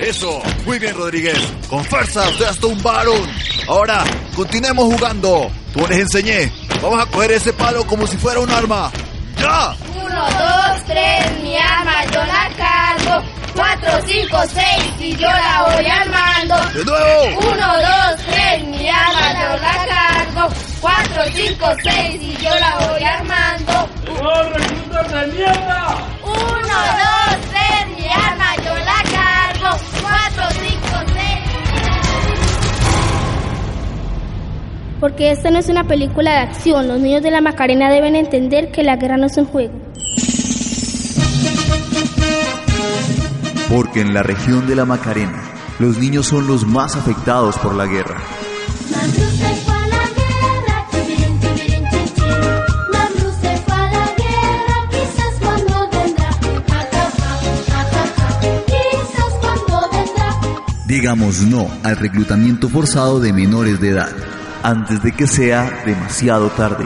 Eso, muy bien Rodríguez. Con fuerza, usted hasta un varón. Ahora, continuemos jugando. Tú les enseñé. Vamos a coger ese palo como si fuera un arma. ¡Ya! Uno, dos, tres, mi arma yo la cargo. Cuatro, cinco, seis y yo la voy armando. ¡De nuevo! Uno, dos, tres, mi arma yo la cargo. Cuatro, cinco, seis y yo la voy armando. ¡No, reclutas de mierda! Uno, dos, tres, mi arma yo la cargo. Cuatro, cinco, seis. Porque esta no es una película de acción. Los niños de la Macarena deben entender que la guerra no es un juego. Porque en la región de la Macarena, los niños son los más afectados por la guerra. Digamos no al reclutamiento forzado de menores de edad, antes de que sea demasiado tarde.